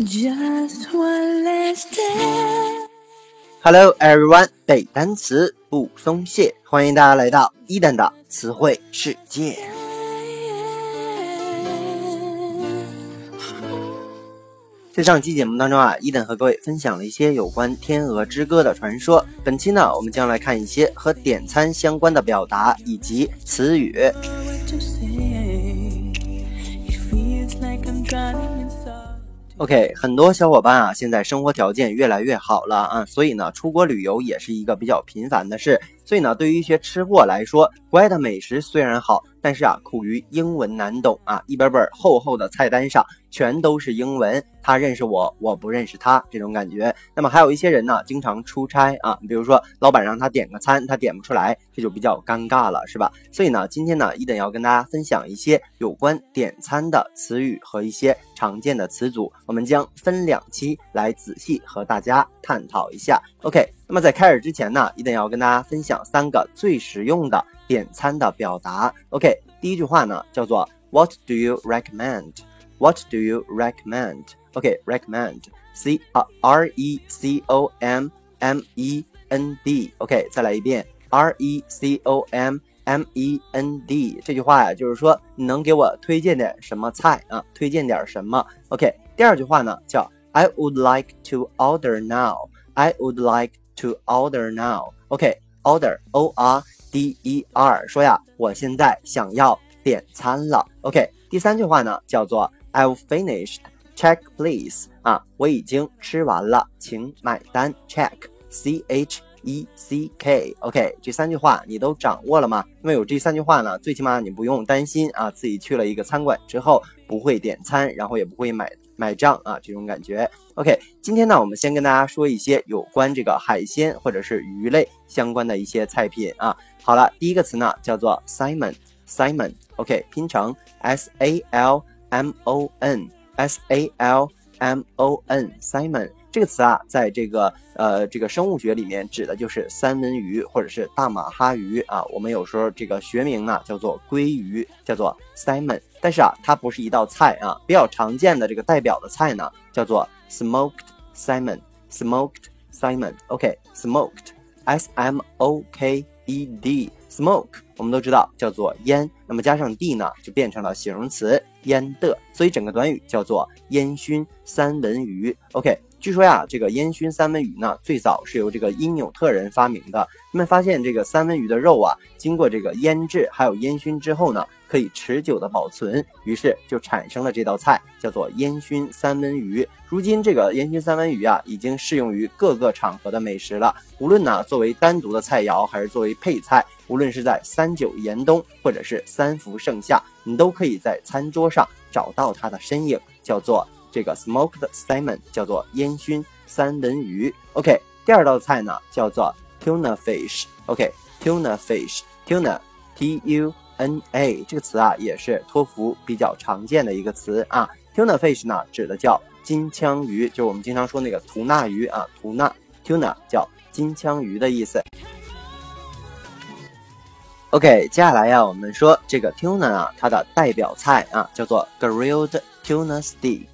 Just one last day. Hello everyone，背单词不松懈，欢迎大家来到伊登的词汇世界。在上期节目当中啊，伊登和各位分享了一些有关《天鹅之歌》的传说。本期呢，我们将来看一些和点餐相关的表达以及词语。OK，很多小伙伴啊，现在生活条件越来越好了啊，所以呢，出国旅游也是一个比较频繁的事。所以呢，对于一些吃货来说，国外的美食虽然好，但是啊，苦于英文难懂啊，一本本厚厚的菜单上全都是英文，他认识我，我不认识他，这种感觉。那么还有一些人呢，经常出差啊，比如说老板让他点个餐，他点不出来，这就比较尴尬了，是吧？所以呢，今天呢，一等要跟大家分享一些有关点餐的词语和一些常见的词组，我们将分两期来仔细和大家探讨一下。OK，那么在开始之前呢，伊登要跟大家分享三个最实用的点餐的表达。OK，第一句话呢叫做 What do you recommend? What do you recommend? OK，recommend，C 啊 R E C O M M E N D。OK，再来一遍 R E C O M M E N D。这句话呀，就是说你能给我推荐点什么菜啊？推荐点什么？OK，第二句话呢叫 I would like to order now. I would like to order now. OK，order O R D E R 说呀，我现在想要点餐了。OK，第三句话呢叫做 I've finished. Check please 啊，我已经吃完了，请买单。Check C H E C K OK，这三句话你都掌握了吗？因为有这三句话呢，最起码你不用担心啊，自己去了一个餐馆之后不会点餐，然后也不会买买账啊，这种感觉。OK，今天呢，我们先跟大家说一些有关这个海鲜或者是鱼类相关的一些菜品啊。好了，第一个词呢叫做 Simon，Simon OK，拼成 S A L M O N。S A L M O N Simon 这个词啊，在这个呃这个生物学里面指的就是三文鱼或者是大马哈鱼啊。我们有时候这个学名呢叫做鲑鱼，叫做 Simon。但是啊，它不是一道菜啊，比较常见的这个代表的菜呢叫做 Smoked salmon，smoked salmon。OK，smoked，S M O K E D，smoke，我们都知道叫做烟，那么加上 d 呢，就变成了形容词烟的，所以整个短语叫做烟熏三文鱼。OK，据说呀，这个烟熏三文鱼呢，最早是由这个因纽特人发明的。他们发现这个三文鱼的肉啊，经过这个腌制还有烟熏之后呢，可以持久的保存，于是就产生了这道菜，叫做烟熏三文鱼。如今这个烟熏三文鱼啊，已经适用于各个场合的美食了，无论呢作为单独的菜肴，还是作为配菜。无论是在三九严冬，或者是三伏盛夏，你都可以在餐桌上找到它的身影，叫做这个 smoked salmon，叫做烟熏三文鱼。OK，第二道菜呢叫做 tuna fish。OK，tuna fish，tuna，T U N A 这个词啊也是托福比较常见的一个词啊。tuna fish 呢指的叫金枪鱼，就是我们经常说那个图纳鱼啊，图纳 tuna 叫金枪鱼的意思。OK，接下来呀，我们说这个 tuna 啊，它的代表菜啊叫做 grilled tuna steak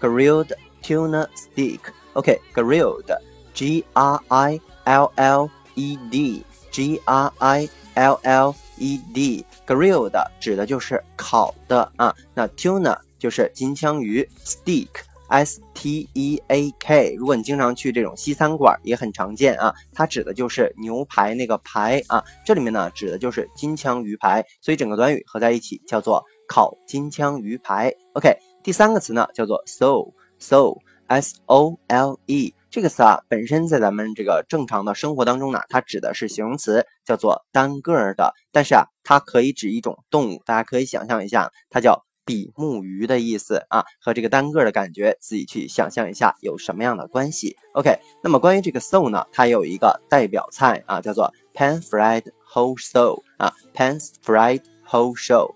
Grilled tuna steak。OK，grilled，G R I L L E D，G R I L L E D，grilled 指的就是烤的啊，那 tuna 就是金枪鱼，steak。S T E A K，如果你经常去这种西餐馆，也很常见啊。它指的就是牛排那个排啊，这里面呢指的就是金枪鱼排，所以整个短语合在一起叫做烤金枪鱼排。OK，第三个词呢叫做 sole，sole，S O L E，这个词啊本身在咱们这个正常的生活当中呢，它指的是形容词，叫做单个儿的，但是啊它可以指一种动物，大家可以想象一下，它叫。比目鱼的意思啊，和这个单个的感觉，自己去想象一下有什么样的关系。OK，那么关于这个 sole 呢，它有一个代表菜啊，叫做 pan fried whole sole 啊，pan fried whole sole。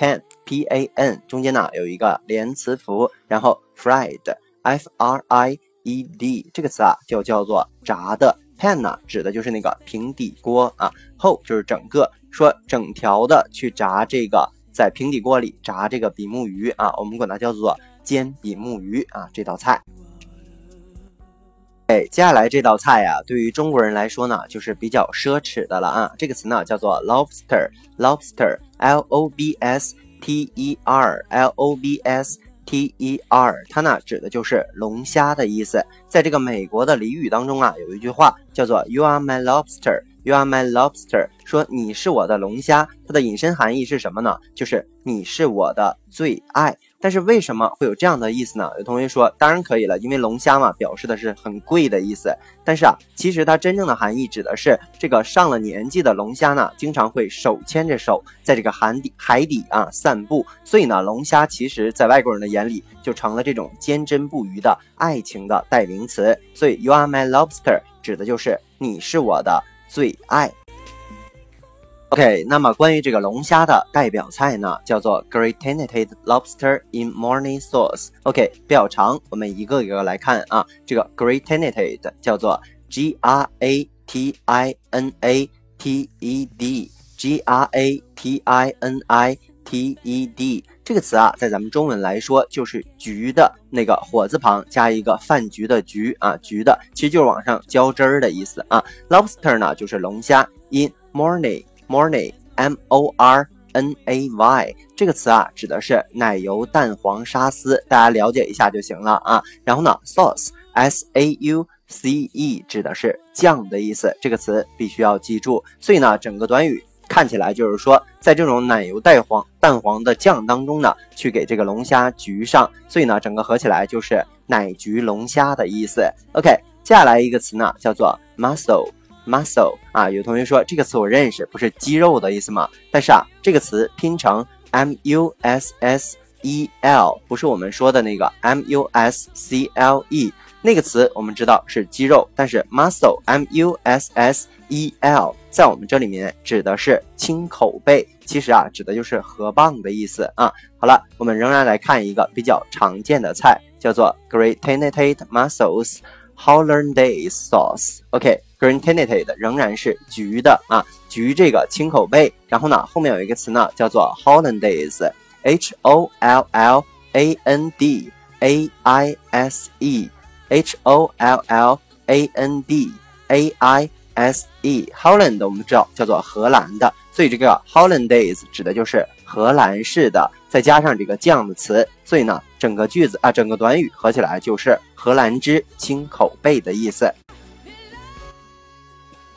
Pan p a n 中间呢有一个连词符，然后 fried F R I E D 这个词啊就叫做炸的。pan 呢指的就是那个平底锅啊，whole 就是整个，说整条的去炸这个。在平底锅里炸这个比目鱼啊，我们管它叫做煎比目鱼啊这道菜。哎，接下来这道菜呀，对于中国人来说呢，就是比较奢侈的了啊。这个词呢叫做 lobster，lobster，l o b s t e r，l o b s t e r，它呢指的就是龙虾的意思。在这个美国的俚语当中啊，有一句话叫做 You are my lobster。You are my lobster，说你是我的龙虾，它的引申含义是什么呢？就是你是我的最爱。但是为什么会有这样的意思呢？有同学说，当然可以了，因为龙虾嘛，表示的是很贵的意思。但是啊，其实它真正的含义指的是这个上了年纪的龙虾呢，经常会手牵着手在这个海底海底啊散步。所以呢，龙虾其实在外国人的眼里就成了这种坚贞不渝的爱情的代名词。所以 You are my lobster 指的就是你是我的。最爱。OK，那么关于这个龙虾的代表菜呢，叫做 Gratinated Lobster in Morning Sauce。OK，比较长，我们一个一个来看啊。这个 Gratinated 叫做 G R A T I N A T E D，G R A T I N I T E D。这个词啊，在咱们中文来说就是“局”的那个火字旁加一个饭局的“局”啊，“局”的其实就是往上浇汁儿的意思啊。Lobster 呢就是龙虾，in morning morning m o r n a y 这个词啊指的是奶油蛋黄沙司，大家了解一下就行了啊。然后呢，sauce s a u c e 指的是酱的意思，这个词必须要记住。所以呢，整个短语。看起来就是说，在这种奶油带黄蛋黄的酱当中呢，去给这个龙虾焗上，所以呢，整个合起来就是奶焗龙虾的意思。OK，接下来一个词呢，叫做 Muscle Muscle 啊，有同学说这个词我认识，不是肌肉的意思吗？但是啊，这个词拼成 m u s s e l，不是我们说的那个 m u s c l e。那个词我们知道是肌肉，但是 muscle m u s s e l 在我们这里面指的是清口贝，其实啊指的就是河蚌的意思啊。好了，我们仍然来看一个比较常见的菜，叫做 gratinated mussels hollandaise Sauce。OK。OK，gratinated 仍然是橘的啊，橘这个青口贝。然后呢，后面有一个词呢叫做 hollandaise，h o l l a n d a i s e。H O L L A N D A I S E，Holland 我们知道叫做荷兰的，所以这个 Hollandaise 指的就是荷兰式的，再加上这个酱的词，所以呢，整个句子啊，整个短语合起来就是荷兰之青口贝的意思。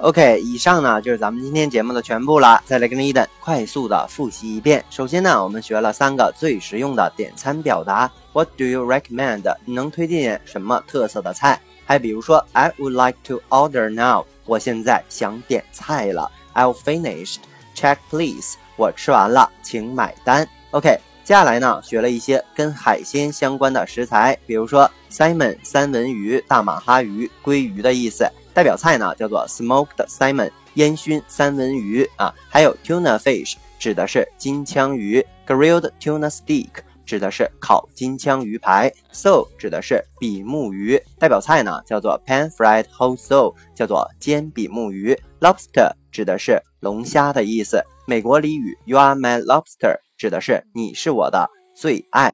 OK，以上呢就是咱们今天节目的全部了。再来跟伊登快速的复习一遍。首先呢，我们学了三个最实用的点餐表达。What do you recommend？你能推荐什么特色的菜？还比如说，I would like to order now。我现在想点菜了。I'll finished。Check please。我吃完了，请买单。OK，接下来呢，学了一些跟海鲜相关的食材，比如说 salmon 三文鱼、大马哈鱼、鲑鱼的意思。代表菜呢叫做 smoked salmon 烟熏三文鱼啊，还有 tuna fish 指的是金枪鱼，grilled tuna steak 指的是烤金枪鱼排，sole 指的是比目鱼。代表菜呢叫做 pan fried whole sole 叫做煎比目鱼，lobster 指的是龙虾的意思。美国俚语 you are my lobster 指的是你是我的最爱。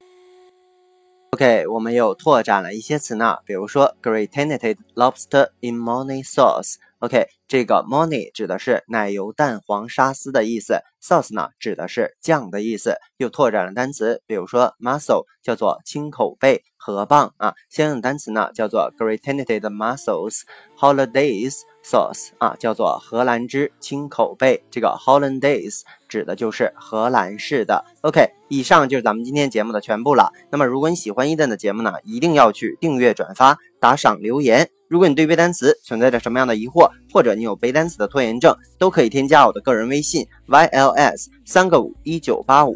OK，我们又拓展了一些词呢，比如说 gratinated lobster in morning sauce。OK，这个 morning 指的是奶油蛋黄沙司的意思，sauce 呢指的是酱的意思。又拓展了单词，比如说 Muscle 叫做青口贝、河蚌啊，相应的单词呢叫做 gratinated Mussels Holidays sauce 啊，叫做荷兰之清口贝。这个 Hollandaise 指的就是荷兰式的。OK，以上就是咱们今天节目的全部了。那么，如果你喜欢伊登的节目呢，一定要去订阅、转发、打赏、留言。如果你对背单词存在着什么样的疑惑，或者你有背单词的拖延症，都可以添加我的个人微信 yls 三个五一九八五，